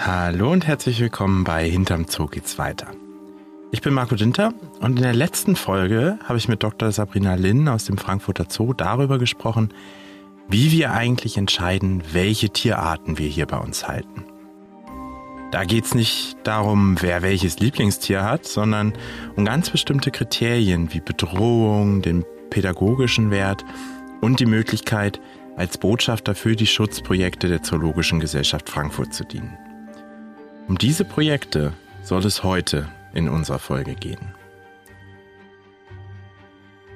Hallo und herzlich willkommen bei Hinterm Zoo geht's weiter. Ich bin Marco Dinter und in der letzten Folge habe ich mit Dr. Sabrina Linn aus dem Frankfurter Zoo darüber gesprochen, wie wir eigentlich entscheiden, welche Tierarten wir hier bei uns halten. Da geht's nicht darum, wer welches Lieblingstier hat, sondern um ganz bestimmte Kriterien wie Bedrohung, den pädagogischen Wert und die Möglichkeit, als Botschafter für die Schutzprojekte der Zoologischen Gesellschaft Frankfurt zu dienen. Um diese Projekte soll es heute in unserer Folge gehen.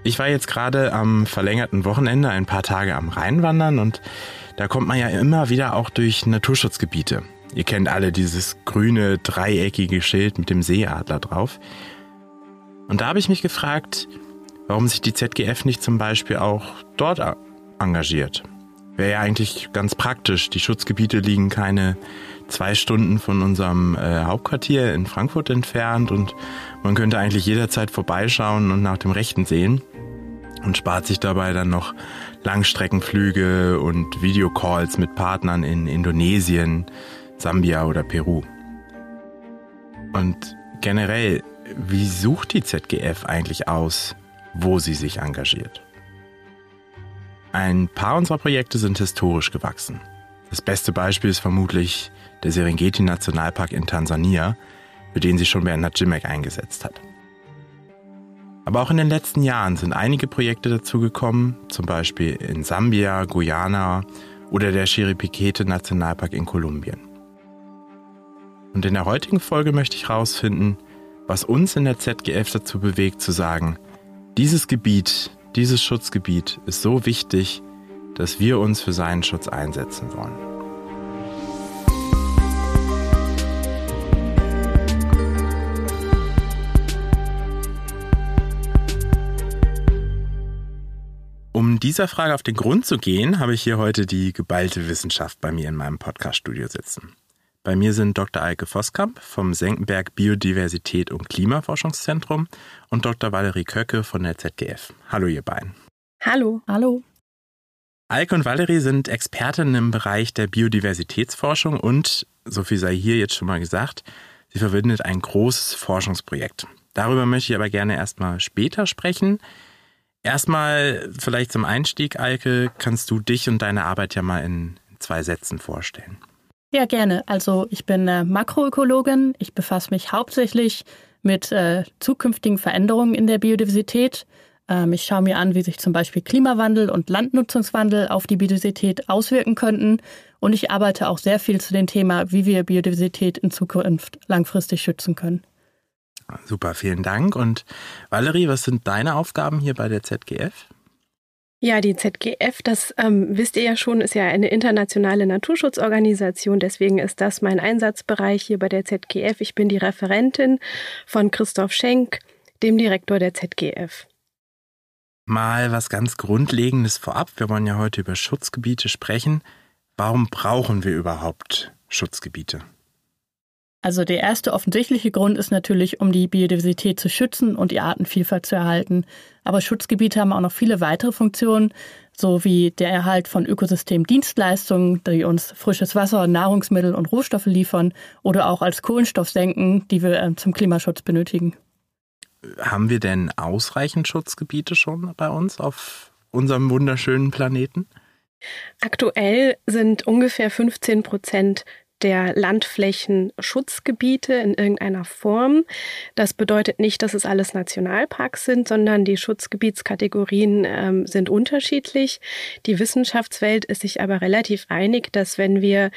Ich war jetzt gerade am verlängerten Wochenende ein paar Tage am Rhein wandern und da kommt man ja immer wieder auch durch Naturschutzgebiete. Ihr kennt alle dieses grüne, dreieckige Schild mit dem Seeadler drauf. Und da habe ich mich gefragt, warum sich die ZGF nicht zum Beispiel auch dort engagiert. Wäre ja eigentlich ganz praktisch. Die Schutzgebiete liegen keine zwei Stunden von unserem äh, Hauptquartier in Frankfurt entfernt und man könnte eigentlich jederzeit vorbeischauen und nach dem Rechten sehen und spart sich dabei dann noch Langstreckenflüge und Videocalls mit Partnern in Indonesien, Sambia oder Peru. Und generell, wie sucht die ZGF eigentlich aus, wo sie sich engagiert? Ein paar unserer Projekte sind historisch gewachsen. Das beste Beispiel ist vermutlich der Serengeti Nationalpark in Tansania, für den sich schon Bernhard Jimek eingesetzt hat. Aber auch in den letzten Jahren sind einige Projekte dazugekommen, zum Beispiel in Sambia, Guyana oder der Chiripikete Nationalpark in Kolumbien. Und in der heutigen Folge möchte ich herausfinden, was uns in der ZGF dazu bewegt zu sagen, dieses Gebiet, dieses Schutzgebiet ist so wichtig, dass wir uns für seinen Schutz einsetzen wollen. Um dieser Frage auf den Grund zu gehen, habe ich hier heute die geballte Wissenschaft bei mir in meinem Podcaststudio sitzen. Bei mir sind Dr. Eike Voskamp vom Senckenberg Biodiversität und Klimaforschungszentrum und Dr. Valerie Köcke von der ZGF. Hallo ihr beiden. Hallo. Hallo. Eike und Valerie sind Expertinnen im Bereich der Biodiversitätsforschung und, so viel sei hier jetzt schon mal gesagt, sie verbindet ein großes Forschungsprojekt. Darüber möchte ich aber gerne erstmal später sprechen. Erstmal vielleicht zum Einstieg, Alke, kannst du dich und deine Arbeit ja mal in zwei Sätzen vorstellen. Ja, gerne. Also ich bin äh, Makroökologin. Ich befasse mich hauptsächlich mit äh, zukünftigen Veränderungen in der Biodiversität. Ähm, ich schaue mir an, wie sich zum Beispiel Klimawandel und Landnutzungswandel auf die Biodiversität auswirken könnten. Und ich arbeite auch sehr viel zu dem Thema, wie wir Biodiversität in Zukunft langfristig schützen können. Super, vielen Dank. Und Valerie, was sind deine Aufgaben hier bei der ZGF? Ja, die ZGF, das ähm, wisst ihr ja schon, ist ja eine internationale Naturschutzorganisation. Deswegen ist das mein Einsatzbereich hier bei der ZGF. Ich bin die Referentin von Christoph Schenk, dem Direktor der ZGF. Mal was ganz Grundlegendes vorab. Wir wollen ja heute über Schutzgebiete sprechen. Warum brauchen wir überhaupt Schutzgebiete? Also der erste offensichtliche Grund ist natürlich, um die Biodiversität zu schützen und die Artenvielfalt zu erhalten. Aber Schutzgebiete haben auch noch viele weitere Funktionen, so wie der Erhalt von Ökosystemdienstleistungen, die uns frisches Wasser, Nahrungsmittel und Rohstoffe liefern, oder auch als Kohlenstoffsenken, die wir äh, zum Klimaschutz benötigen. Haben wir denn ausreichend Schutzgebiete schon bei uns auf unserem wunderschönen Planeten? Aktuell sind ungefähr 15 Prozent der Landflächen Schutzgebiete in irgendeiner Form. Das bedeutet nicht, dass es alles Nationalparks sind, sondern die Schutzgebietskategorien ähm, sind unterschiedlich. Die Wissenschaftswelt ist sich aber relativ einig, dass wenn wir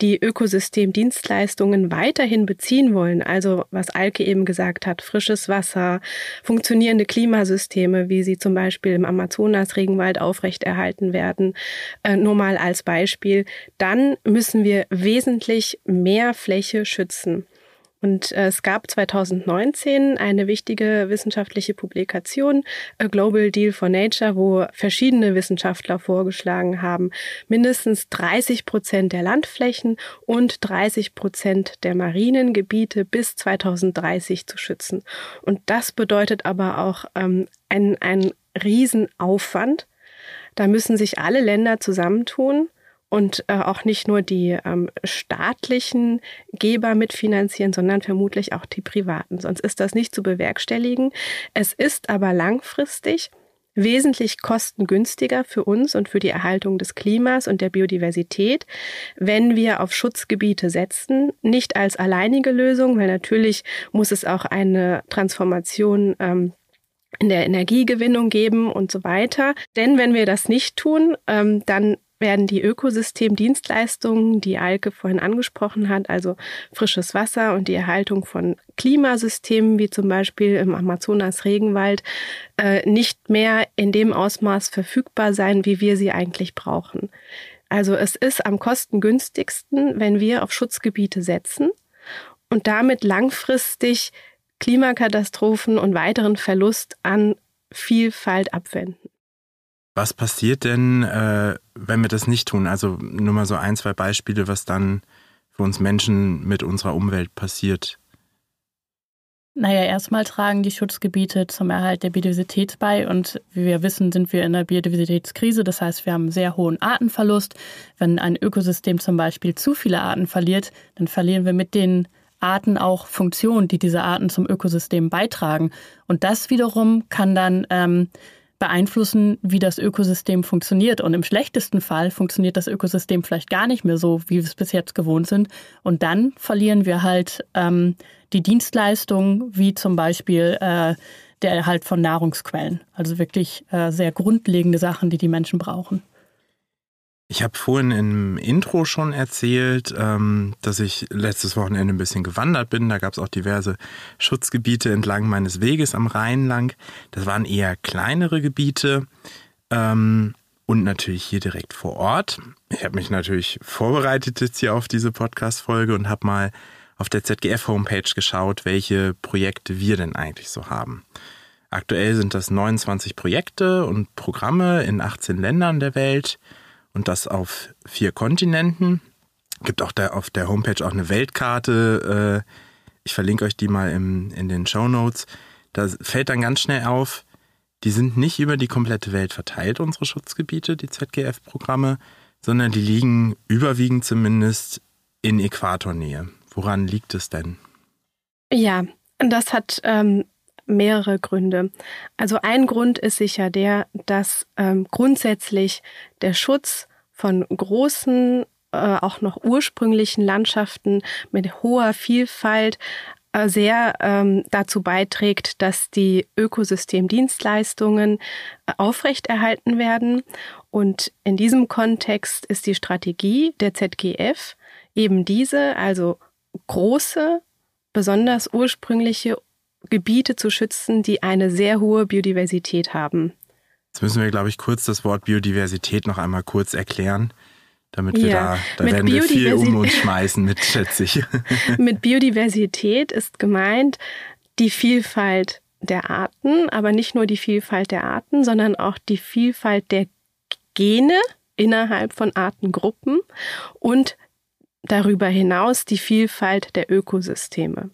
die Ökosystemdienstleistungen weiterhin beziehen wollen, also was Alke eben gesagt hat, frisches Wasser, funktionierende Klimasysteme, wie sie zum Beispiel im Amazonas-Regenwald aufrechterhalten werden, äh, nur mal als Beispiel, dann müssen wir wesentlich deutlich mehr Fläche schützen. Und äh, es gab 2019 eine wichtige wissenschaftliche Publikation, A Global Deal for Nature, wo verschiedene Wissenschaftler vorgeschlagen haben, mindestens 30 Prozent der Landflächen und 30 Prozent der marinen Gebiete bis 2030 zu schützen. Und das bedeutet aber auch ähm, einen Riesenaufwand. Da müssen sich alle Länder zusammentun und äh, auch nicht nur die ähm, staatlichen Geber mitfinanzieren, sondern vermutlich auch die privaten. Sonst ist das nicht zu bewerkstelligen. Es ist aber langfristig wesentlich kostengünstiger für uns und für die Erhaltung des Klimas und der Biodiversität, wenn wir auf Schutzgebiete setzen, nicht als alleinige Lösung, weil natürlich muss es auch eine Transformation ähm, in der Energiegewinnung geben und so weiter. Denn wenn wir das nicht tun, ähm, dann werden die Ökosystemdienstleistungen, die Alke vorhin angesprochen hat, also frisches Wasser und die Erhaltung von Klimasystemen, wie zum Beispiel im Amazonas-Regenwald, äh, nicht mehr in dem Ausmaß verfügbar sein, wie wir sie eigentlich brauchen. Also es ist am kostengünstigsten, wenn wir auf Schutzgebiete setzen und damit langfristig Klimakatastrophen und weiteren Verlust an Vielfalt abwenden. Was passiert denn, äh, wenn wir das nicht tun? Also nur mal so ein, zwei Beispiele, was dann für uns Menschen mit unserer Umwelt passiert. Naja, erstmal tragen die Schutzgebiete zum Erhalt der Biodiversität bei und wie wir wissen, sind wir in einer Biodiversitätskrise. Das heißt, wir haben einen sehr hohen Artenverlust. Wenn ein Ökosystem zum Beispiel zu viele Arten verliert, dann verlieren wir mit den Arten auch Funktionen, die diese Arten zum Ökosystem beitragen. Und das wiederum kann dann ähm, beeinflussen, wie das Ökosystem funktioniert. Und im schlechtesten Fall funktioniert das Ökosystem vielleicht gar nicht mehr so, wie wir es bis jetzt gewohnt sind. Und dann verlieren wir halt ähm, die Dienstleistungen, wie zum Beispiel äh, der Erhalt von Nahrungsquellen. Also wirklich äh, sehr grundlegende Sachen, die die Menschen brauchen. Ich habe vorhin im Intro schon erzählt, ähm, dass ich letztes Wochenende ein bisschen gewandert bin. Da gab es auch diverse Schutzgebiete entlang meines Weges am Rhein lang. Das waren eher kleinere Gebiete ähm, und natürlich hier direkt vor Ort. Ich habe mich natürlich vorbereitet jetzt hier auf diese Podcast-Folge und habe mal auf der ZGF-Homepage geschaut, welche Projekte wir denn eigentlich so haben. Aktuell sind das 29 Projekte und Programme in 18 Ländern der Welt und das auf vier Kontinenten. Gibt auch da auf der Homepage auch eine Weltkarte. Äh, ich verlinke euch die mal im, in den Show Notes. Da fällt dann ganz schnell auf, die sind nicht über die komplette Welt verteilt, unsere Schutzgebiete, die ZGF-Programme, sondern die liegen überwiegend zumindest in Äquatornähe. Woran liegt es denn? Ja, das hat ähm, mehrere Gründe. Also ein Grund ist sicher der, dass ähm, grundsätzlich der Schutz von großen, äh, auch noch ursprünglichen Landschaften mit hoher Vielfalt äh, sehr ähm, dazu beiträgt, dass die Ökosystemdienstleistungen äh, aufrechterhalten werden. Und in diesem Kontext ist die Strategie der ZGF eben diese, also große, besonders ursprüngliche Gebiete zu schützen, die eine sehr hohe Biodiversität haben. Jetzt müssen wir, glaube ich, kurz das Wort Biodiversität noch einmal kurz erklären, damit wir ja, da, da werden wir viel um uns schmeißen mit, schätze ich. mit Biodiversität ist gemeint die Vielfalt der Arten, aber nicht nur die Vielfalt der Arten, sondern auch die Vielfalt der Gene innerhalb von Artengruppen und darüber hinaus die Vielfalt der Ökosysteme.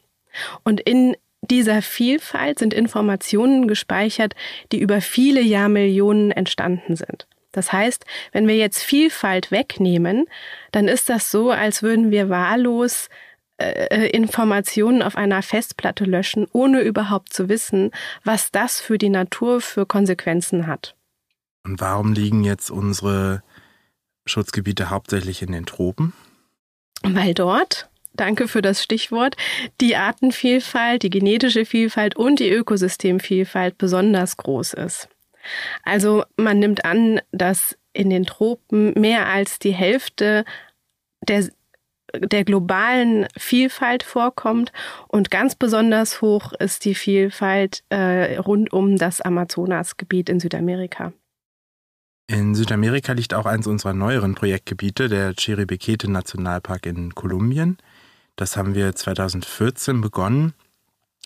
Und in dieser Vielfalt sind Informationen gespeichert, die über viele Jahrmillionen entstanden sind. Das heißt, wenn wir jetzt Vielfalt wegnehmen, dann ist das so, als würden wir wahllos äh, Informationen auf einer Festplatte löschen, ohne überhaupt zu wissen, was das für die Natur für Konsequenzen hat. Und warum liegen jetzt unsere Schutzgebiete hauptsächlich in den Tropen? Weil dort danke für das Stichwort, die Artenvielfalt, die genetische Vielfalt und die Ökosystemvielfalt besonders groß ist. Also man nimmt an, dass in den Tropen mehr als die Hälfte der, der globalen Vielfalt vorkommt und ganz besonders hoch ist die Vielfalt äh, rund um das Amazonasgebiet in Südamerika. In Südamerika liegt auch eines unserer neueren Projektgebiete, der Chiribiquete Nationalpark in Kolumbien. Das haben wir 2014 begonnen.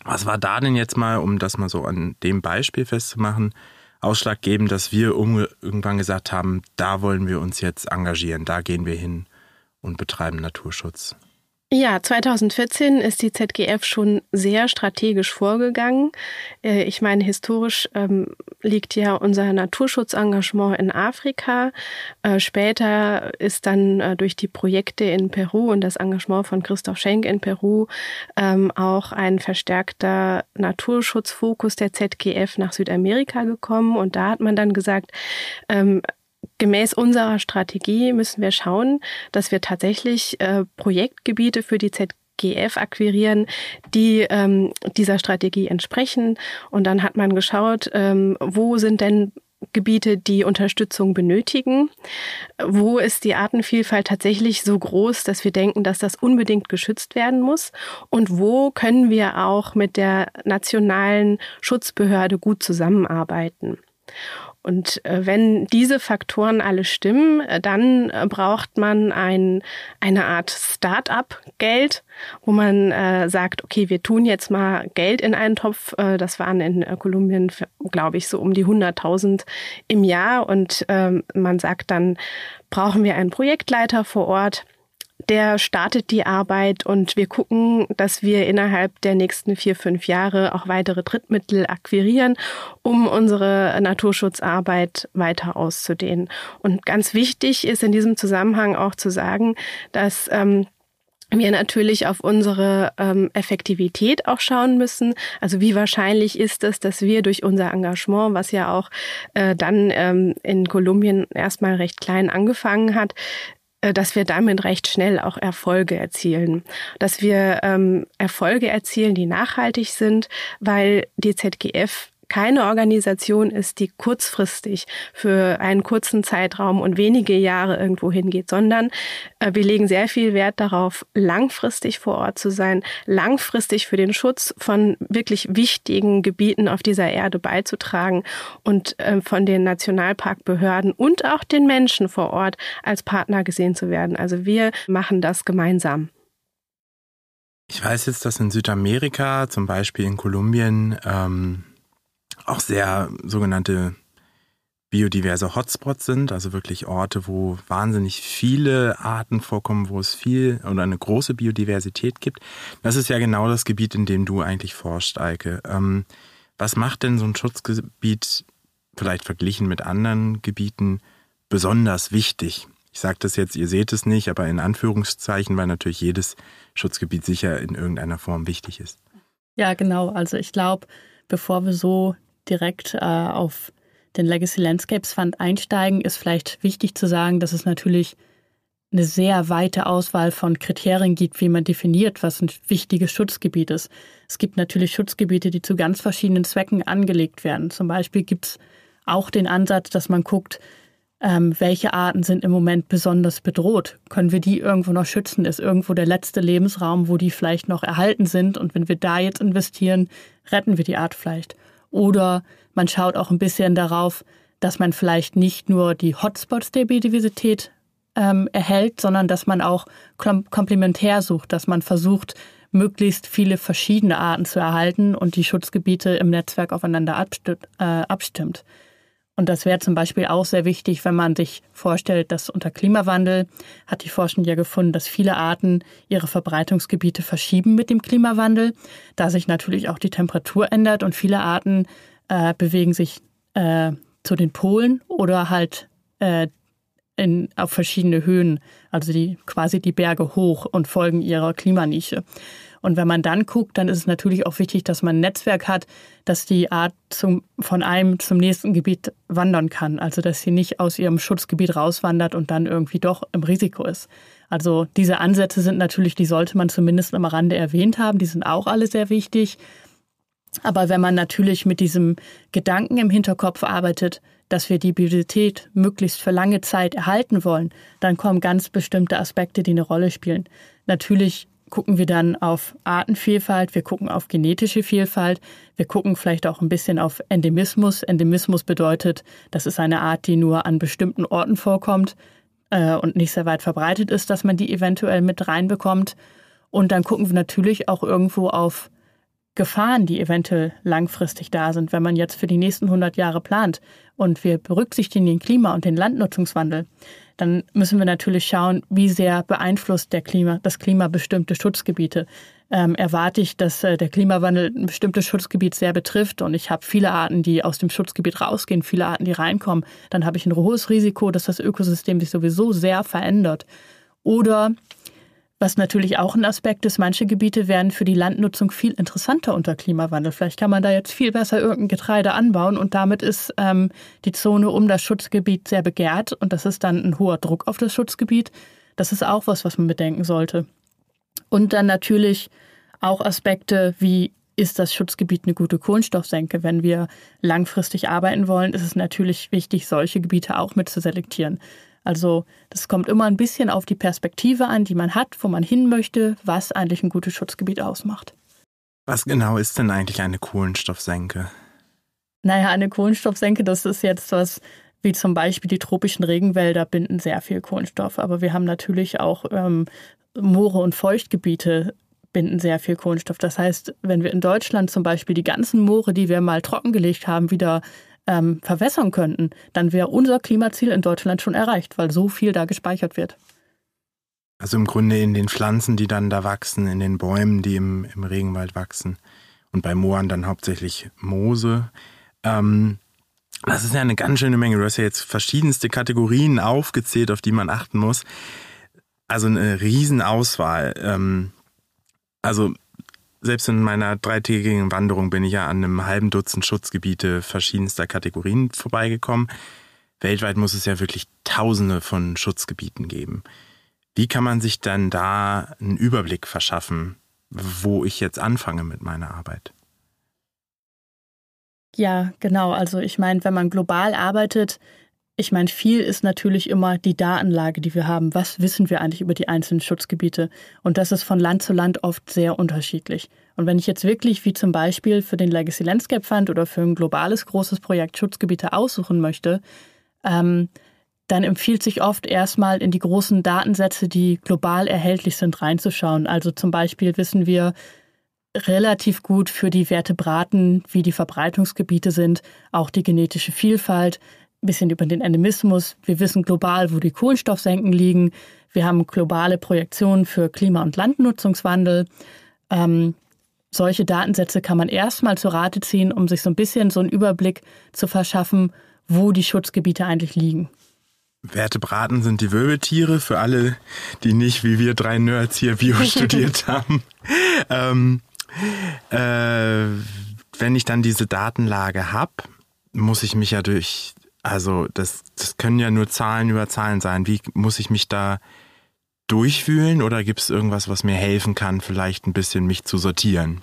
Was war da denn jetzt mal, um das mal so an dem Beispiel festzumachen, ausschlaggebend, dass wir irgendwann gesagt haben, da wollen wir uns jetzt engagieren, da gehen wir hin und betreiben Naturschutz? Ja, 2014 ist die ZGF schon sehr strategisch vorgegangen. Äh, ich meine, historisch ähm, liegt ja unser Naturschutzengagement in Afrika. Äh, später ist dann äh, durch die Projekte in Peru und das Engagement von Christoph Schenk in Peru ähm, auch ein verstärkter Naturschutzfokus der ZGF nach Südamerika gekommen. Und da hat man dann gesagt, ähm, gemäß unserer Strategie müssen wir schauen, dass wir tatsächlich äh, Projektgebiete für die ZGF akquirieren, die ähm, dieser Strategie entsprechen. Und dann hat man geschaut, ähm, wo sind denn Gebiete, die Unterstützung benötigen? Wo ist die Artenvielfalt tatsächlich so groß, dass wir denken, dass das unbedingt geschützt werden muss? Und wo können wir auch mit der nationalen Schutzbehörde gut zusammenarbeiten? Und äh, wenn diese Faktoren alle stimmen, äh, dann äh, braucht man ein, eine Art Start-up-Geld, wo man äh, sagt, okay, wir tun jetzt mal Geld in einen Topf. Äh, das waren in äh, Kolumbien, glaube ich, so um die 100.000 im Jahr. Und ähm, man sagt dann, brauchen wir einen Projektleiter vor Ort, der startet die Arbeit und wir gucken, dass wir innerhalb der nächsten vier, fünf Jahre auch weitere Drittmittel akquirieren, um unsere Naturschutzarbeit weiter auszudehnen. Und ganz wichtig ist in diesem Zusammenhang auch zu sagen, dass ähm, wir natürlich auf unsere ähm, Effektivität auch schauen müssen. Also wie wahrscheinlich ist es, dass wir durch unser Engagement, was ja auch äh, dann ähm, in Kolumbien erstmal recht klein angefangen hat, dass wir damit recht schnell auch Erfolge erzielen. Dass wir ähm, Erfolge erzielen, die nachhaltig sind, weil die ZGF keine Organisation ist, die kurzfristig für einen kurzen Zeitraum und wenige Jahre irgendwo hingeht, sondern äh, wir legen sehr viel Wert darauf, langfristig vor Ort zu sein, langfristig für den Schutz von wirklich wichtigen Gebieten auf dieser Erde beizutragen und äh, von den Nationalparkbehörden und auch den Menschen vor Ort als Partner gesehen zu werden. Also wir machen das gemeinsam. Ich weiß jetzt, dass in Südamerika, zum Beispiel in Kolumbien, ähm, auch sehr sogenannte biodiverse Hotspots sind, also wirklich Orte, wo wahnsinnig viele Arten vorkommen, wo es viel oder eine große Biodiversität gibt. Das ist ja genau das Gebiet, in dem du eigentlich forschst, Eike. Ähm, was macht denn so ein Schutzgebiet, vielleicht verglichen mit anderen Gebieten, besonders wichtig? Ich sage das jetzt, ihr seht es nicht, aber in Anführungszeichen, weil natürlich jedes Schutzgebiet sicher in irgendeiner Form wichtig ist. Ja, genau. Also ich glaube, bevor wir so direkt äh, auf den Legacy Landscapes Fund einsteigen, ist vielleicht wichtig zu sagen, dass es natürlich eine sehr weite Auswahl von Kriterien gibt, wie man definiert, was ein wichtiges Schutzgebiet ist. Es gibt natürlich Schutzgebiete, die zu ganz verschiedenen Zwecken angelegt werden. Zum Beispiel gibt es auch den Ansatz, dass man guckt, ähm, welche Arten sind im Moment besonders bedroht. Können wir die irgendwo noch schützen? Ist irgendwo der letzte Lebensraum, wo die vielleicht noch erhalten sind? Und wenn wir da jetzt investieren, retten wir die Art vielleicht. Oder man schaut auch ein bisschen darauf, dass man vielleicht nicht nur die Hotspots der Biodiversität ähm, erhält, sondern dass man auch komplementär sucht, dass man versucht, möglichst viele verschiedene Arten zu erhalten und die Schutzgebiete im Netzwerk aufeinander äh, abstimmt. Und das wäre zum Beispiel auch sehr wichtig, wenn man sich vorstellt, dass unter Klimawandel hat die Forschung ja gefunden, dass viele Arten ihre Verbreitungsgebiete verschieben mit dem Klimawandel, da sich natürlich auch die Temperatur ändert und viele Arten äh, bewegen sich äh, zu den Polen oder halt äh, in, auf verschiedene Höhen, also die quasi die Berge hoch und folgen ihrer Klimanische. Und wenn man dann guckt, dann ist es natürlich auch wichtig, dass man ein Netzwerk hat, dass die Art zum, von einem zum nächsten Gebiet wandern kann. Also dass sie nicht aus ihrem Schutzgebiet rauswandert und dann irgendwie doch im Risiko ist. Also diese Ansätze sind natürlich, die sollte man zumindest am Rande erwähnt haben. Die sind auch alle sehr wichtig. Aber wenn man natürlich mit diesem Gedanken im Hinterkopf arbeitet, dass wir die Biodiversität möglichst für lange Zeit erhalten wollen, dann kommen ganz bestimmte Aspekte, die eine Rolle spielen. Natürlich gucken wir dann auf Artenvielfalt, wir gucken auf genetische Vielfalt, wir gucken vielleicht auch ein bisschen auf Endemismus. Endemismus bedeutet, das ist eine Art, die nur an bestimmten Orten vorkommt äh, und nicht sehr weit verbreitet ist, dass man die eventuell mit reinbekommt. Und dann gucken wir natürlich auch irgendwo auf Gefahren, die eventuell langfristig da sind, wenn man jetzt für die nächsten 100 Jahre plant und wir berücksichtigen den Klima- und den Landnutzungswandel, dann müssen wir natürlich schauen, wie sehr beeinflusst der Klima, das Klima bestimmte Schutzgebiete. Ähm, erwarte ich, dass äh, der Klimawandel ein bestimmtes Schutzgebiet sehr betrifft und ich habe viele Arten, die aus dem Schutzgebiet rausgehen, viele Arten, die reinkommen, dann habe ich ein hohes Risiko, dass das Ökosystem sich sowieso sehr verändert. Oder was natürlich auch ein Aspekt ist, manche Gebiete werden für die Landnutzung viel interessanter unter Klimawandel. Vielleicht kann man da jetzt viel besser irgendein Getreide anbauen und damit ist ähm, die Zone um das Schutzgebiet sehr begehrt und das ist dann ein hoher Druck auf das Schutzgebiet. Das ist auch was, was man bedenken sollte. Und dann natürlich auch Aspekte wie ist das Schutzgebiet eine gute Kohlenstoffsenke? Wenn wir langfristig arbeiten wollen, ist es natürlich wichtig, solche Gebiete auch mit zu selektieren. Also das kommt immer ein bisschen auf die Perspektive an, die man hat, wo man hin möchte, was eigentlich ein gutes Schutzgebiet ausmacht. Was genau ist denn eigentlich eine Kohlenstoffsenke? Naja, eine Kohlenstoffsenke, das ist jetzt was, wie zum Beispiel die tropischen Regenwälder binden sehr viel Kohlenstoff. Aber wir haben natürlich auch ähm, Moore und Feuchtgebiete binden sehr viel Kohlenstoff. Das heißt, wenn wir in Deutschland zum Beispiel die ganzen Moore, die wir mal trockengelegt haben, wieder ähm, verwässern könnten, dann wäre unser Klimaziel in Deutschland schon erreicht, weil so viel da gespeichert wird. Also im Grunde in den Pflanzen, die dann da wachsen, in den Bäumen, die im, im Regenwald wachsen und bei Mooren dann hauptsächlich Moose. Ähm, das ist ja eine ganz schöne Menge. Du hast ja jetzt verschiedenste Kategorien aufgezählt, auf die man achten muss. Also eine Riesenauswahl. Ähm, also selbst in meiner dreitägigen Wanderung bin ich ja an einem halben Dutzend Schutzgebiete verschiedenster Kategorien vorbeigekommen. Weltweit muss es ja wirklich Tausende von Schutzgebieten geben. Wie kann man sich dann da einen Überblick verschaffen, wo ich jetzt anfange mit meiner Arbeit? Ja, genau. Also ich meine, wenn man global arbeitet, ich meine, viel ist natürlich immer die Datenlage, die wir haben. Was wissen wir eigentlich über die einzelnen Schutzgebiete? Und das ist von Land zu Land oft sehr unterschiedlich. Und wenn ich jetzt wirklich, wie zum Beispiel für den Legacy Landscape Fund oder für ein globales großes Projekt Schutzgebiete aussuchen möchte, ähm, dann empfiehlt sich oft erstmal in die großen Datensätze, die global erhältlich sind, reinzuschauen. Also zum Beispiel wissen wir relativ gut für die Vertebraten, wie die Verbreitungsgebiete sind, auch die genetische Vielfalt bisschen über den Endemismus. Wir wissen global, wo die Kohlenstoffsenken liegen. Wir haben globale Projektionen für Klima- und Landnutzungswandel. Ähm, solche Datensätze kann man erstmal zu Rate ziehen, um sich so ein bisschen so einen Überblick zu verschaffen, wo die Schutzgebiete eigentlich liegen. Vertebraten sind die Wirbeltiere für alle, die nicht wie wir drei Nerds hier Bio studiert haben. Ähm, äh, wenn ich dann diese Datenlage habe, muss ich mich ja durch also das, das können ja nur Zahlen über Zahlen sein. Wie muss ich mich da durchfühlen oder gibt es irgendwas, was mir helfen kann, vielleicht ein bisschen mich zu sortieren?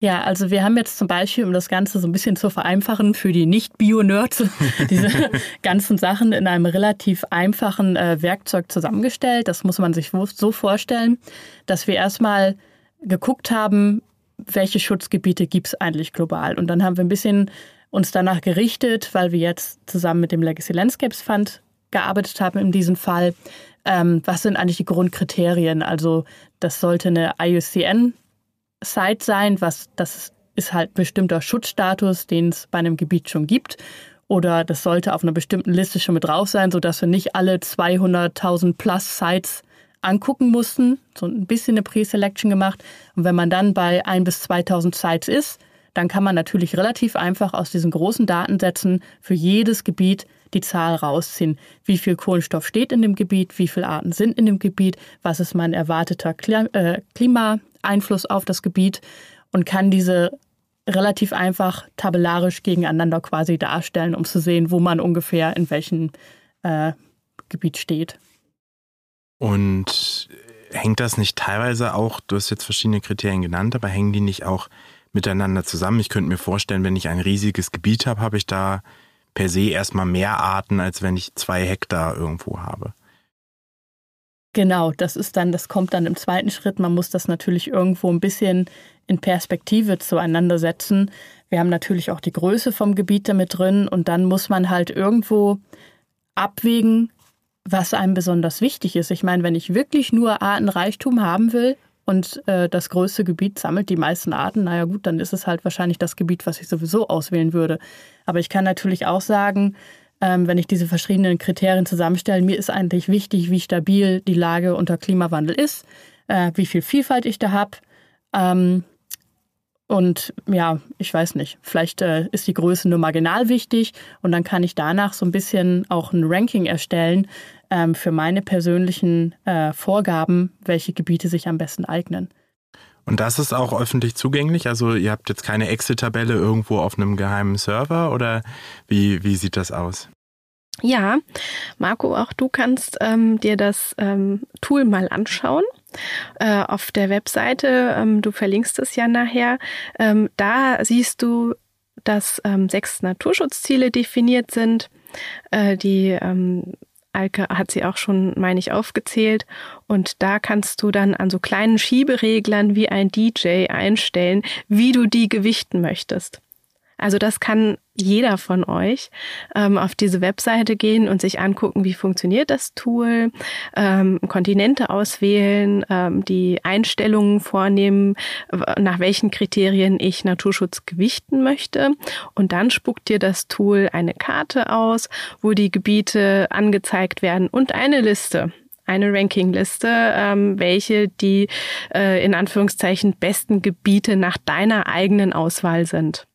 Ja, also wir haben jetzt zum Beispiel, um das Ganze so ein bisschen zu vereinfachen für die Nicht-Bio-Nerds, diese ganzen Sachen in einem relativ einfachen äh, Werkzeug zusammengestellt. Das muss man sich so vorstellen, dass wir erstmal geguckt haben, welche Schutzgebiete gibt es eigentlich global. Und dann haben wir ein bisschen uns danach gerichtet, weil wir jetzt zusammen mit dem Legacy Landscapes Fund gearbeitet haben in diesem Fall. Ähm, was sind eigentlich die Grundkriterien? Also das sollte eine IUCN-Site sein, was das ist halt bestimmter Schutzstatus, den es bei einem Gebiet schon gibt. Oder das sollte auf einer bestimmten Liste schon mit drauf sein, sodass wir nicht alle 200.000 plus Sites angucken mussten. So ein bisschen eine Pre-Selection gemacht. Und wenn man dann bei 1 bis 2000 Sites ist, dann kann man natürlich relativ einfach aus diesen großen Datensätzen für jedes Gebiet die Zahl rausziehen. Wie viel Kohlenstoff steht in dem Gebiet, wie viele Arten sind in dem Gebiet, was ist mein erwarteter äh, Klimaeinfluss auf das Gebiet und kann diese relativ einfach tabellarisch gegeneinander quasi darstellen, um zu sehen, wo man ungefähr in welchem äh, Gebiet steht. Und hängt das nicht teilweise auch, du hast jetzt verschiedene Kriterien genannt, aber hängen die nicht auch miteinander zusammen. Ich könnte mir vorstellen, wenn ich ein riesiges Gebiet habe, habe ich da per se erstmal mehr Arten, als wenn ich zwei Hektar irgendwo habe. Genau, das ist dann, das kommt dann im zweiten Schritt. Man muss das natürlich irgendwo ein bisschen in Perspektive zueinander setzen. Wir haben natürlich auch die Größe vom Gebiet damit drin und dann muss man halt irgendwo abwägen, was einem besonders wichtig ist. Ich meine, wenn ich wirklich nur Artenreichtum haben will, und äh, das größte Gebiet sammelt die meisten Arten, naja gut, dann ist es halt wahrscheinlich das Gebiet, was ich sowieso auswählen würde. Aber ich kann natürlich auch sagen, ähm, wenn ich diese verschiedenen Kriterien zusammenstelle. Mir ist eigentlich wichtig, wie stabil die Lage unter Klimawandel ist, äh, wie viel Vielfalt ich da habe. Ähm, und ja, ich weiß nicht, vielleicht äh, ist die Größe nur marginal wichtig und dann kann ich danach so ein bisschen auch ein Ranking erstellen ähm, für meine persönlichen äh, Vorgaben, welche Gebiete sich am besten eignen. Und das ist auch öffentlich zugänglich? Also ihr habt jetzt keine Excel-Tabelle irgendwo auf einem geheimen Server oder wie, wie sieht das aus? Ja, Marco, auch du kannst ähm, dir das ähm, Tool mal anschauen äh, auf der Webseite. Ähm, du verlinkst es ja nachher. Ähm, da siehst du, dass ähm, sechs Naturschutzziele definiert sind, äh, die ähm, Alke hat sie auch schon, meine ich, aufgezählt. Und da kannst du dann an so kleinen Schiebereglern wie ein DJ einstellen, wie du die gewichten möchtest. Also das kann jeder von euch ähm, auf diese Webseite gehen und sich angucken, wie funktioniert das Tool, ähm, Kontinente auswählen, ähm, die Einstellungen vornehmen, nach welchen Kriterien ich Naturschutz gewichten möchte. Und dann spuckt dir das Tool eine Karte aus, wo die Gebiete angezeigt werden und eine Liste eine Rankingliste, ähm, welche die äh, in Anführungszeichen besten Gebiete nach deiner eigenen Auswahl sind.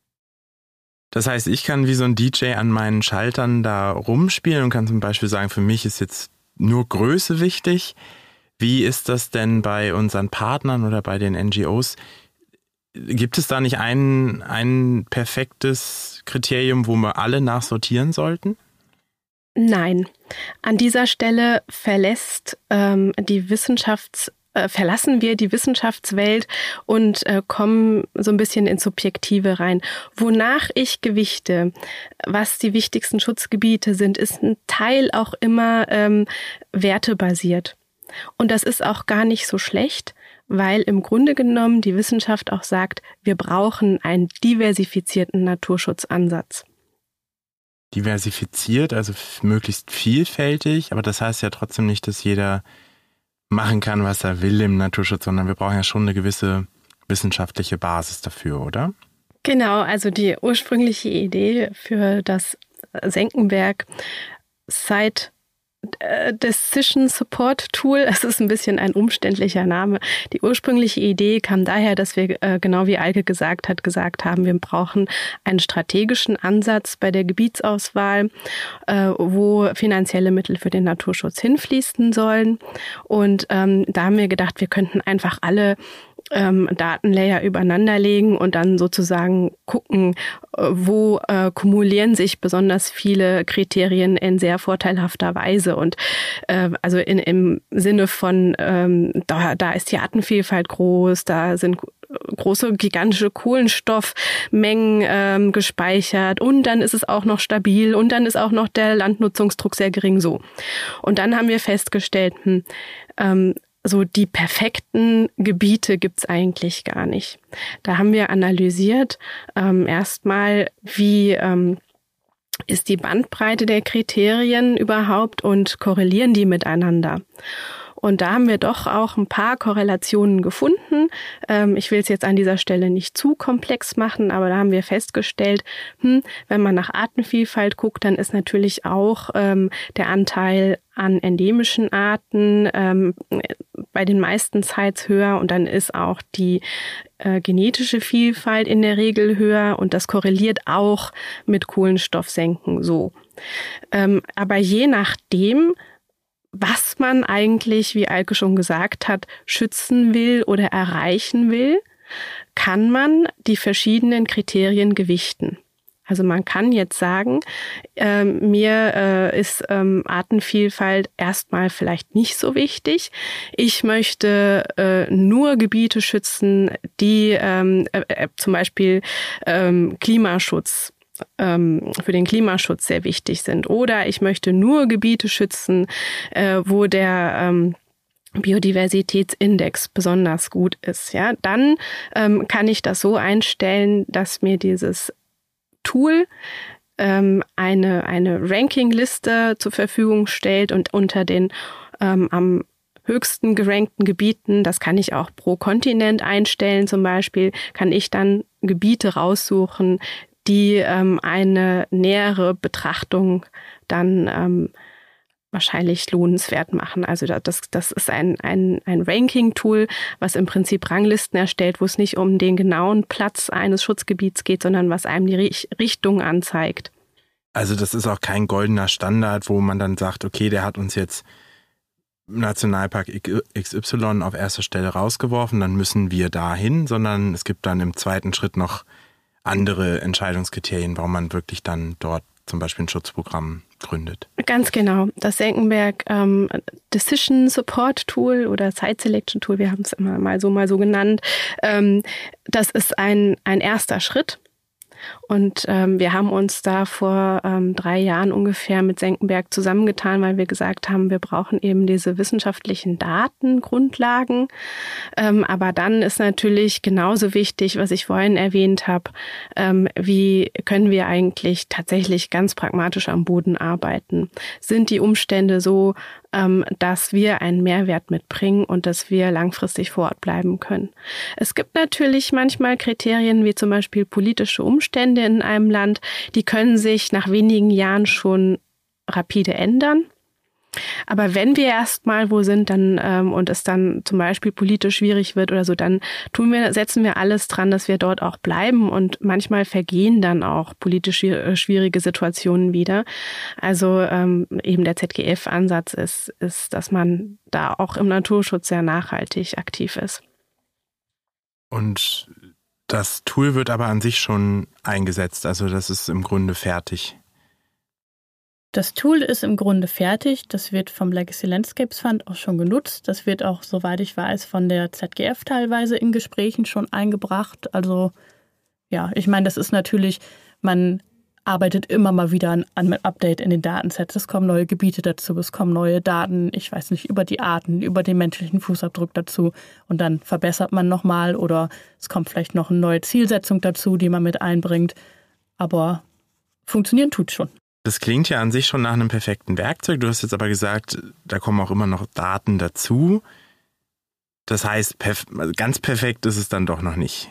Das heißt, ich kann wie so ein DJ an meinen Schaltern da rumspielen und kann zum Beispiel sagen, für mich ist jetzt nur Größe wichtig. Wie ist das denn bei unseren Partnern oder bei den NGOs? Gibt es da nicht ein, ein perfektes Kriterium, wo wir alle nachsortieren sollten? Nein. An dieser Stelle verlässt ähm, die Wissenschafts- äh, verlassen wir die Wissenschaftswelt und äh, kommen so ein bisschen ins Subjektive rein. Wonach ich gewichte, was die wichtigsten Schutzgebiete sind, ist ein Teil auch immer ähm, wertebasiert. Und das ist auch gar nicht so schlecht, weil im Grunde genommen die Wissenschaft auch sagt, wir brauchen einen diversifizierten Naturschutzansatz. Diversifiziert, also möglichst vielfältig, aber das heißt ja trotzdem nicht, dass jeder machen kann, was er will im Naturschutz, sondern wir brauchen ja schon eine gewisse wissenschaftliche Basis dafür, oder? Genau, also die ursprüngliche Idee für das Senckenberg Site äh, Decision Support Tool. Es ist ein bisschen ein umständlicher Name. Die ursprüngliche Idee kam daher, dass wir, äh, genau wie Alke gesagt hat, gesagt haben, wir brauchen einen strategischen Ansatz bei der Gebietsauswahl, äh, wo finanzielle Mittel für den Naturschutz hinfließen sollen. Und ähm, da haben wir gedacht, wir könnten einfach alle ähm, Datenlayer übereinander legen und dann sozusagen gucken, äh, wo äh, kumulieren sich besonders viele Kriterien in sehr vorteilhafter Weise. Und äh, also in, im Sinne von, ähm, da, da ist die Artenvielfalt groß, da sind große, gigantische Kohlenstoffmengen ähm, gespeichert und dann ist es auch noch stabil und dann ist auch noch der Landnutzungsdruck sehr gering so. Und dann haben wir festgestellt, hm, ähm, so die perfekten Gebiete gibt's eigentlich gar nicht. Da haben wir analysiert ähm, erstmal, wie ähm, ist die Bandbreite der Kriterien überhaupt und korrelieren die miteinander. Und da haben wir doch auch ein paar Korrelationen gefunden. Ähm, ich will es jetzt an dieser Stelle nicht zu komplex machen, aber da haben wir festgestellt, hm, wenn man nach Artenvielfalt guckt, dann ist natürlich auch ähm, der Anteil an endemischen Arten ähm, bei den meisten Sites höher und dann ist auch die äh, genetische Vielfalt in der Regel höher und das korreliert auch mit Kohlenstoffsenken so. Aber je nachdem, was man eigentlich, wie Alke schon gesagt hat, schützen will oder erreichen will, kann man die verschiedenen Kriterien gewichten. Also man kann jetzt sagen, äh, mir äh, ist ähm, Artenvielfalt erstmal vielleicht nicht so wichtig. Ich möchte äh, nur Gebiete schützen, die ähm, äh, äh zum Beispiel ähm, Klimaschutz ähm, für den Klimaschutz sehr wichtig sind. Oder ich möchte nur Gebiete schützen, äh, wo der ähm, Biodiversitätsindex besonders gut ist. Ja, dann ähm, kann ich das so einstellen, dass mir dieses Tool ähm, eine eine Rankingliste zur Verfügung stellt und unter den ähm, am höchsten gerankten Gebieten, das kann ich auch pro Kontinent einstellen zum Beispiel, kann ich dann Gebiete raussuchen, die ähm, eine nähere Betrachtung dann ähm, wahrscheinlich lohnenswert machen. Also das, das ist ein, ein, ein Ranking-Tool, was im Prinzip Ranglisten erstellt, wo es nicht um den genauen Platz eines Schutzgebiets geht, sondern was einem die Richtung anzeigt. Also das ist auch kein goldener Standard, wo man dann sagt, okay, der hat uns jetzt Nationalpark XY auf erster Stelle rausgeworfen, dann müssen wir dahin, sondern es gibt dann im zweiten Schritt noch andere Entscheidungskriterien, warum man wirklich dann dort zum Beispiel ein Schutzprogramm gründet. Ganz genau. Das Senckenberg ähm, Decision Support Tool oder Site Selection Tool, wir haben es immer mal so mal so genannt, ähm, das ist ein, ein erster Schritt und ähm, wir haben uns da vor ähm, drei Jahren ungefähr mit Senckenberg zusammengetan, weil wir gesagt haben, wir brauchen eben diese wissenschaftlichen Datengrundlagen. Ähm, aber dann ist natürlich genauso wichtig, was ich vorhin erwähnt habe, ähm, wie können wir eigentlich tatsächlich ganz pragmatisch am Boden arbeiten? Sind die Umstände so, dass wir einen Mehrwert mitbringen und dass wir langfristig vor Ort bleiben können. Es gibt natürlich manchmal Kriterien wie zum Beispiel politische Umstände in einem Land, die können sich nach wenigen Jahren schon rapide ändern. Aber wenn wir erstmal wo sind, dann ähm, und es dann zum Beispiel politisch schwierig wird oder so, dann tun wir, setzen wir alles dran, dass wir dort auch bleiben und manchmal vergehen dann auch politisch äh, schwierige Situationen wieder. Also ähm, eben der ZGF-Ansatz ist, ist, dass man da auch im Naturschutz sehr nachhaltig aktiv ist. Und das Tool wird aber an sich schon eingesetzt, also das ist im Grunde fertig. Das Tool ist im Grunde fertig. Das wird vom Legacy Landscapes Fund auch schon genutzt. Das wird auch, soweit ich weiß, von der ZGF teilweise in Gesprächen schon eingebracht. Also ja, ich meine, das ist natürlich, man arbeitet immer mal wieder an einem Update in den Datensets. Es kommen neue Gebiete dazu, es kommen neue Daten, ich weiß nicht, über die Arten, über den menschlichen Fußabdruck dazu. Und dann verbessert man nochmal oder es kommt vielleicht noch eine neue Zielsetzung dazu, die man mit einbringt. Aber funktionieren tut schon. Das klingt ja an sich schon nach einem perfekten Werkzeug. Du hast jetzt aber gesagt, da kommen auch immer noch Daten dazu. Das heißt, perf also ganz perfekt ist es dann doch noch nicht.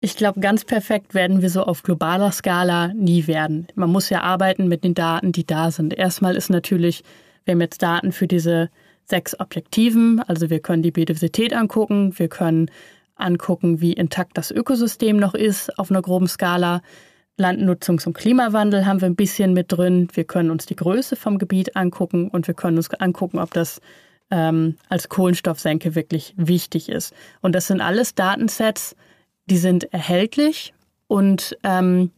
Ich glaube, ganz perfekt werden wir so auf globaler Skala nie werden. Man muss ja arbeiten mit den Daten, die da sind. Erstmal ist natürlich, wir haben jetzt Daten für diese sechs Objektiven. Also wir können die Biodiversität angucken, wir können angucken, wie intakt das Ökosystem noch ist auf einer groben Skala. Landnutzungs- und Klimawandel haben wir ein bisschen mit drin. Wir können uns die Größe vom Gebiet angucken und wir können uns angucken, ob das ähm, als Kohlenstoffsenke wirklich wichtig ist. Und das sind alles Datensets, die sind erhältlich und ähm,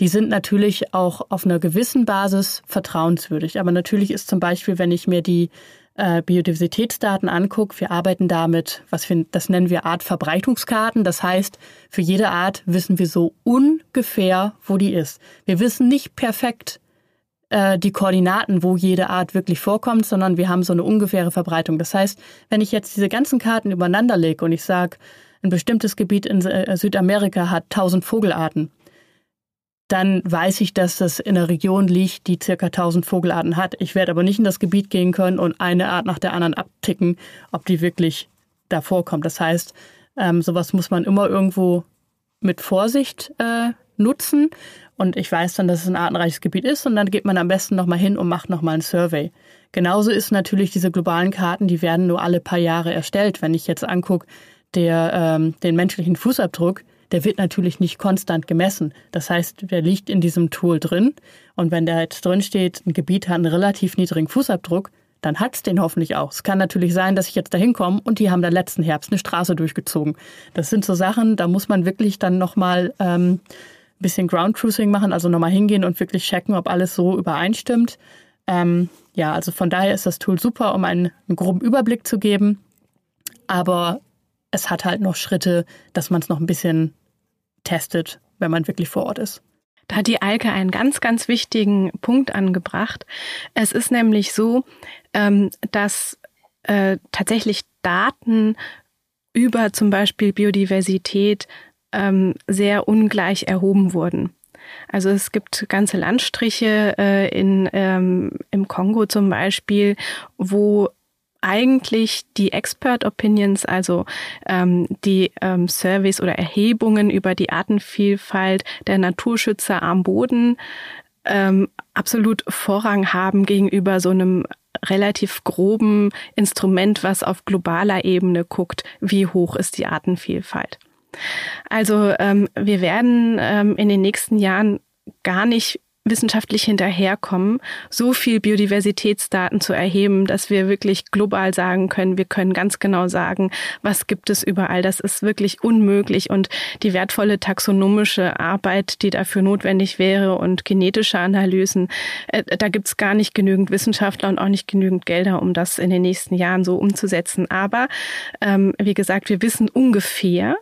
die sind natürlich auch auf einer gewissen Basis vertrauenswürdig. Aber natürlich ist zum Beispiel, wenn ich mir die äh, Biodiversitätsdaten angucke, wir arbeiten damit, was wir, das nennen wir Artverbreitungskarten. Das heißt, für jede Art wissen wir so ungefähr, wo die ist. Wir wissen nicht perfekt äh, die Koordinaten, wo jede Art wirklich vorkommt, sondern wir haben so eine ungefähre Verbreitung. Das heißt, wenn ich jetzt diese ganzen Karten übereinander lege und ich sage, ein bestimmtes Gebiet in äh, Südamerika hat 1000 Vogelarten, dann weiß ich, dass das in einer Region liegt, die circa 1000 Vogelarten hat. Ich werde aber nicht in das Gebiet gehen können und eine Art nach der anderen abticken, ob die wirklich da vorkommt. Das heißt, ähm, sowas muss man immer irgendwo mit Vorsicht äh, nutzen. Und ich weiß dann, dass es ein artenreiches Gebiet ist und dann geht man am besten nochmal hin und macht nochmal ein Survey. Genauso ist natürlich diese globalen Karten, die werden nur alle paar Jahre erstellt. Wenn ich jetzt angucke, ähm, den menschlichen Fußabdruck, der wird natürlich nicht konstant gemessen. Das heißt, der liegt in diesem Tool drin. Und wenn da jetzt drin steht, ein Gebiet hat einen relativ niedrigen Fußabdruck, dann hat's den hoffentlich auch. Es kann natürlich sein, dass ich jetzt da hinkomme und die haben da letzten Herbst eine Straße durchgezogen. Das sind so Sachen, da muss man wirklich dann nochmal ähm, ein bisschen Ground Cruising machen, also nochmal hingehen und wirklich checken, ob alles so übereinstimmt. Ähm, ja, also von daher ist das Tool super, um einen, einen groben Überblick zu geben. Aber es hat halt noch Schritte, dass man es noch ein bisschen testet, wenn man wirklich vor Ort ist. Da hat die Alke einen ganz, ganz wichtigen Punkt angebracht. Es ist nämlich so, ähm, dass äh, tatsächlich Daten über zum Beispiel Biodiversität ähm, sehr ungleich erhoben wurden. Also es gibt ganze Landstriche äh, in, ähm, im Kongo zum Beispiel, wo eigentlich die Expert Opinions, also ähm, die ähm, Surveys oder Erhebungen über die Artenvielfalt der Naturschützer am Boden ähm, absolut Vorrang haben gegenüber so einem relativ groben Instrument, was auf globaler Ebene guckt, wie hoch ist die Artenvielfalt. Also ähm, wir werden ähm, in den nächsten Jahren gar nicht wissenschaftlich hinterherkommen, so viel Biodiversitätsdaten zu erheben, dass wir wirklich global sagen können, wir können ganz genau sagen, was gibt es überall. Das ist wirklich unmöglich und die wertvolle taxonomische Arbeit, die dafür notwendig wäre und genetische Analysen, äh, da gibt es gar nicht genügend Wissenschaftler und auch nicht genügend Gelder, um das in den nächsten Jahren so umzusetzen. Aber ähm, wie gesagt, wir wissen ungefähr,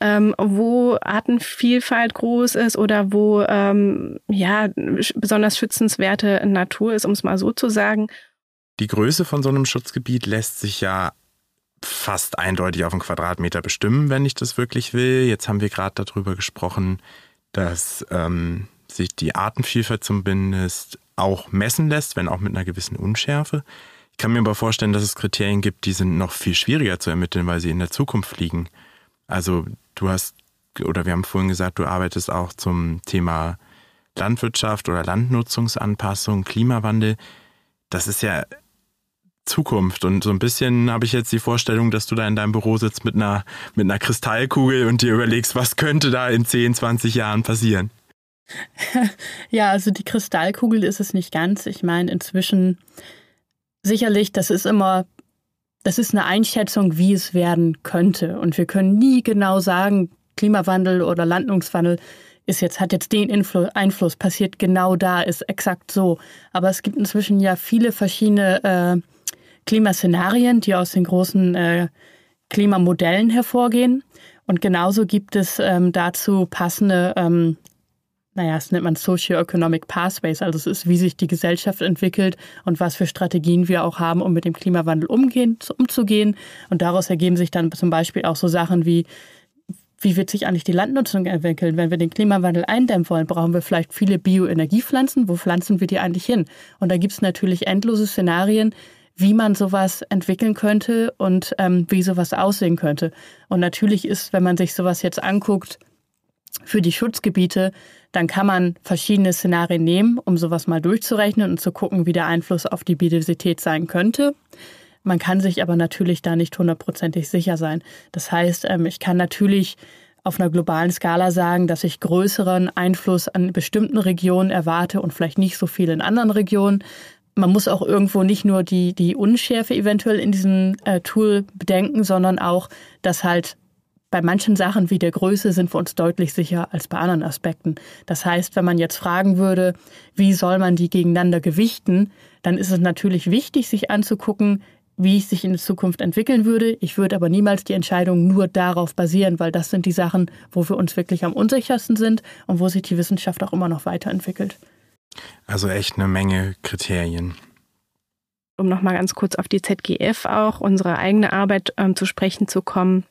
ähm, wo Artenvielfalt groß ist oder wo ähm, ja besonders schützenswerte Natur ist, um es mal so zu sagen. Die Größe von so einem Schutzgebiet lässt sich ja fast eindeutig auf einen Quadratmeter bestimmen, wenn ich das wirklich will. Jetzt haben wir gerade darüber gesprochen, dass ähm, sich die Artenvielfalt zumindest auch messen lässt, wenn auch mit einer gewissen Unschärfe. Ich kann mir aber vorstellen, dass es Kriterien gibt, die sind noch viel schwieriger zu ermitteln, weil sie in der Zukunft liegen. Also du hast, oder wir haben vorhin gesagt, du arbeitest auch zum Thema Landwirtschaft oder Landnutzungsanpassung, Klimawandel. Das ist ja Zukunft. Und so ein bisschen habe ich jetzt die Vorstellung, dass du da in deinem Büro sitzt mit einer, mit einer Kristallkugel und dir überlegst, was könnte da in 10, 20 Jahren passieren. Ja, also die Kristallkugel ist es nicht ganz. Ich meine, inzwischen sicherlich, das ist immer das ist eine Einschätzung, wie es werden könnte. Und wir können nie genau sagen, Klimawandel oder Landungswandel ist jetzt, hat jetzt den Influ Einfluss, passiert genau da, ist exakt so. Aber es gibt inzwischen ja viele verschiedene äh, Klimaszenarien, die aus den großen äh, Klimamodellen hervorgehen. Und genauso gibt es ähm, dazu passende ähm, naja, das nennt man Socioeconomic Pathways, also es ist, wie sich die Gesellschaft entwickelt und was für Strategien wir auch haben, um mit dem Klimawandel umgehen, umzugehen. Und daraus ergeben sich dann zum Beispiel auch so Sachen wie, wie wird sich eigentlich die Landnutzung entwickeln? Wenn wir den Klimawandel eindämmen wollen, brauchen wir vielleicht viele Bioenergiepflanzen. Wo pflanzen wir die eigentlich hin? Und da gibt es natürlich endlose Szenarien, wie man sowas entwickeln könnte und ähm, wie sowas aussehen könnte. Und natürlich ist, wenn man sich sowas jetzt anguckt, für die Schutzgebiete, dann kann man verschiedene Szenarien nehmen, um sowas mal durchzurechnen und zu gucken, wie der Einfluss auf die Biodiversität sein könnte. Man kann sich aber natürlich da nicht hundertprozentig sicher sein. Das heißt, ähm, ich kann natürlich auf einer globalen Skala sagen, dass ich größeren Einfluss an bestimmten Regionen erwarte und vielleicht nicht so viel in anderen Regionen. Man muss auch irgendwo nicht nur die, die Unschärfe eventuell in diesem äh, Tool bedenken, sondern auch, dass halt bei manchen Sachen wie der Größe sind wir uns deutlich sicher als bei anderen Aspekten. Das heißt, wenn man jetzt fragen würde, wie soll man die gegeneinander gewichten, dann ist es natürlich wichtig, sich anzugucken, wie es sich in der Zukunft entwickeln würde. Ich würde aber niemals die Entscheidung nur darauf basieren, weil das sind die Sachen, wo wir uns wirklich am unsichersten sind und wo sich die Wissenschaft auch immer noch weiterentwickelt. Also echt eine Menge Kriterien um nochmal ganz kurz auf die ZGF auch, unsere eigene Arbeit ähm, zu sprechen zu kommen.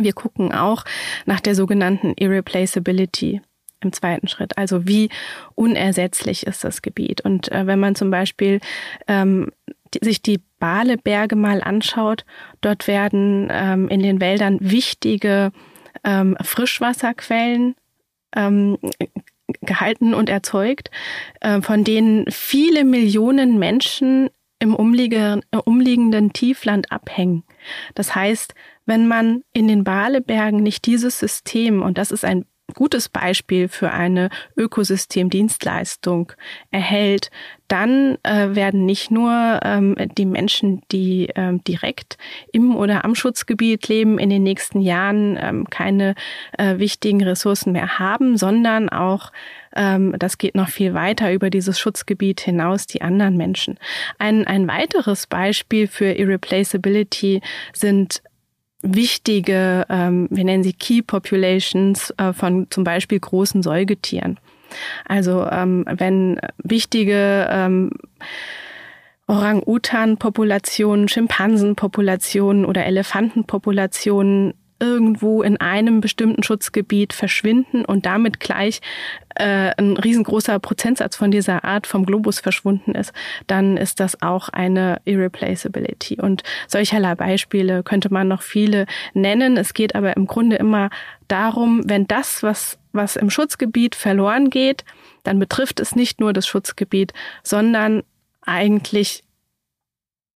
Wir gucken auch nach der sogenannten Irreplaceability im zweiten Schritt. Also wie unersetzlich ist das Gebiet? Und äh, wenn man zum Beispiel ähm, die, sich die Baleberge mal anschaut, dort werden ähm, in den Wäldern wichtige ähm, Frischwasserquellen ähm, gehalten und erzeugt, äh, von denen viele Millionen Menschen im äh, umliegenden Tiefland abhängen. Das heißt, wenn man in den Balebergen nicht dieses System, und das ist ein gutes Beispiel für eine Ökosystemdienstleistung erhält, dann äh, werden nicht nur ähm, die Menschen, die ähm, direkt im oder am Schutzgebiet leben, in den nächsten Jahren ähm, keine äh, wichtigen Ressourcen mehr haben, sondern auch ähm, das geht noch viel weiter über dieses Schutzgebiet hinaus, die anderen Menschen. Ein, ein weiteres Beispiel für Irreplaceability sind wichtige, ähm, wir nennen sie Key Populations äh, von zum Beispiel großen Säugetieren. Also ähm, wenn wichtige ähm, Orang-Utan-Populationen, Schimpansen-Populationen oder Elefantenpopulationen irgendwo in einem bestimmten Schutzgebiet verschwinden und damit gleich äh, ein riesengroßer Prozentsatz von dieser Art vom Globus verschwunden ist, dann ist das auch eine Irreplaceability. Und solcherlei Beispiele könnte man noch viele nennen. Es geht aber im Grunde immer darum, wenn das, was, was im Schutzgebiet verloren geht, dann betrifft es nicht nur das Schutzgebiet, sondern eigentlich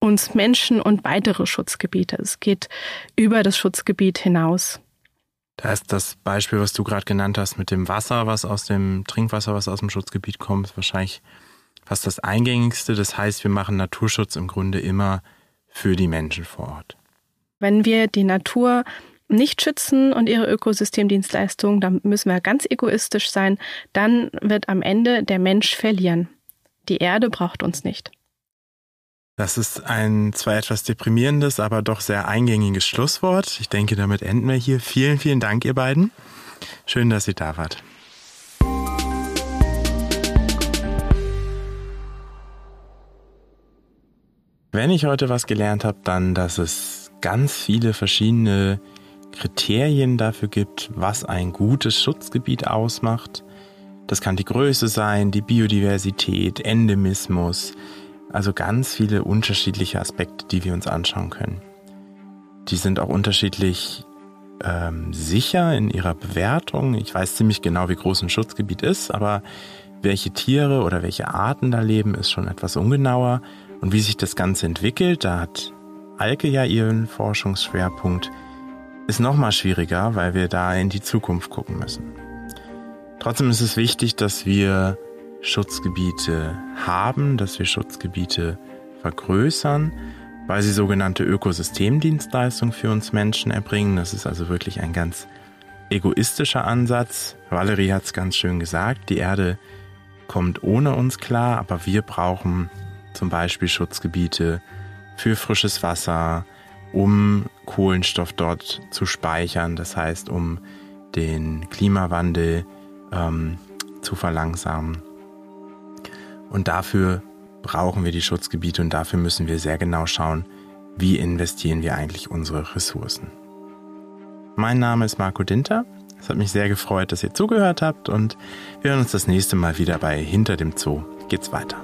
uns Menschen und weitere Schutzgebiete. Es geht über das Schutzgebiet hinaus. Da ist das Beispiel, was du gerade genannt hast, mit dem Wasser, was aus dem Trinkwasser, was aus dem Schutzgebiet kommt, wahrscheinlich fast das eingängigste. Das heißt, wir machen Naturschutz im Grunde immer für die Menschen vor Ort. Wenn wir die Natur nicht schützen und ihre Ökosystemdienstleistungen, dann müssen wir ganz egoistisch sein, dann wird am Ende der Mensch verlieren. Die Erde braucht uns nicht. Das ist ein zwar etwas deprimierendes, aber doch sehr eingängiges Schlusswort. Ich denke, damit enden wir hier. Vielen, vielen Dank, ihr beiden. Schön, dass ihr da wart. Wenn ich heute was gelernt habe, dann, dass es ganz viele verschiedene Kriterien dafür gibt, was ein gutes Schutzgebiet ausmacht. Das kann die Größe sein, die Biodiversität, Endemismus, also ganz viele unterschiedliche Aspekte, die wir uns anschauen können. Die sind auch unterschiedlich ähm, sicher in ihrer Bewertung. Ich weiß ziemlich genau, wie groß ein Schutzgebiet ist, aber welche Tiere oder welche Arten da leben, ist schon etwas ungenauer. Und wie sich das Ganze entwickelt, da hat Alke ja ihren Forschungsschwerpunkt, ist nochmal schwieriger, weil wir da in die Zukunft gucken müssen. Trotzdem ist es wichtig, dass wir Schutzgebiete haben, dass wir Schutzgebiete vergrößern, weil sie sogenannte Ökosystemdienstleistungen für uns Menschen erbringen. Das ist also wirklich ein ganz egoistischer Ansatz. Valerie hat es ganz schön gesagt, die Erde kommt ohne uns klar, aber wir brauchen zum Beispiel Schutzgebiete für frisches Wasser, um Kohlenstoff dort zu speichern, das heißt um den Klimawandel ähm, zu verlangsamen. Und dafür brauchen wir die Schutzgebiete und dafür müssen wir sehr genau schauen, wie investieren wir eigentlich unsere Ressourcen. Mein Name ist Marco Dinter. Es hat mich sehr gefreut, dass ihr zugehört habt und wir hören uns das nächste Mal wieder bei Hinter dem Zoo. Geht's weiter.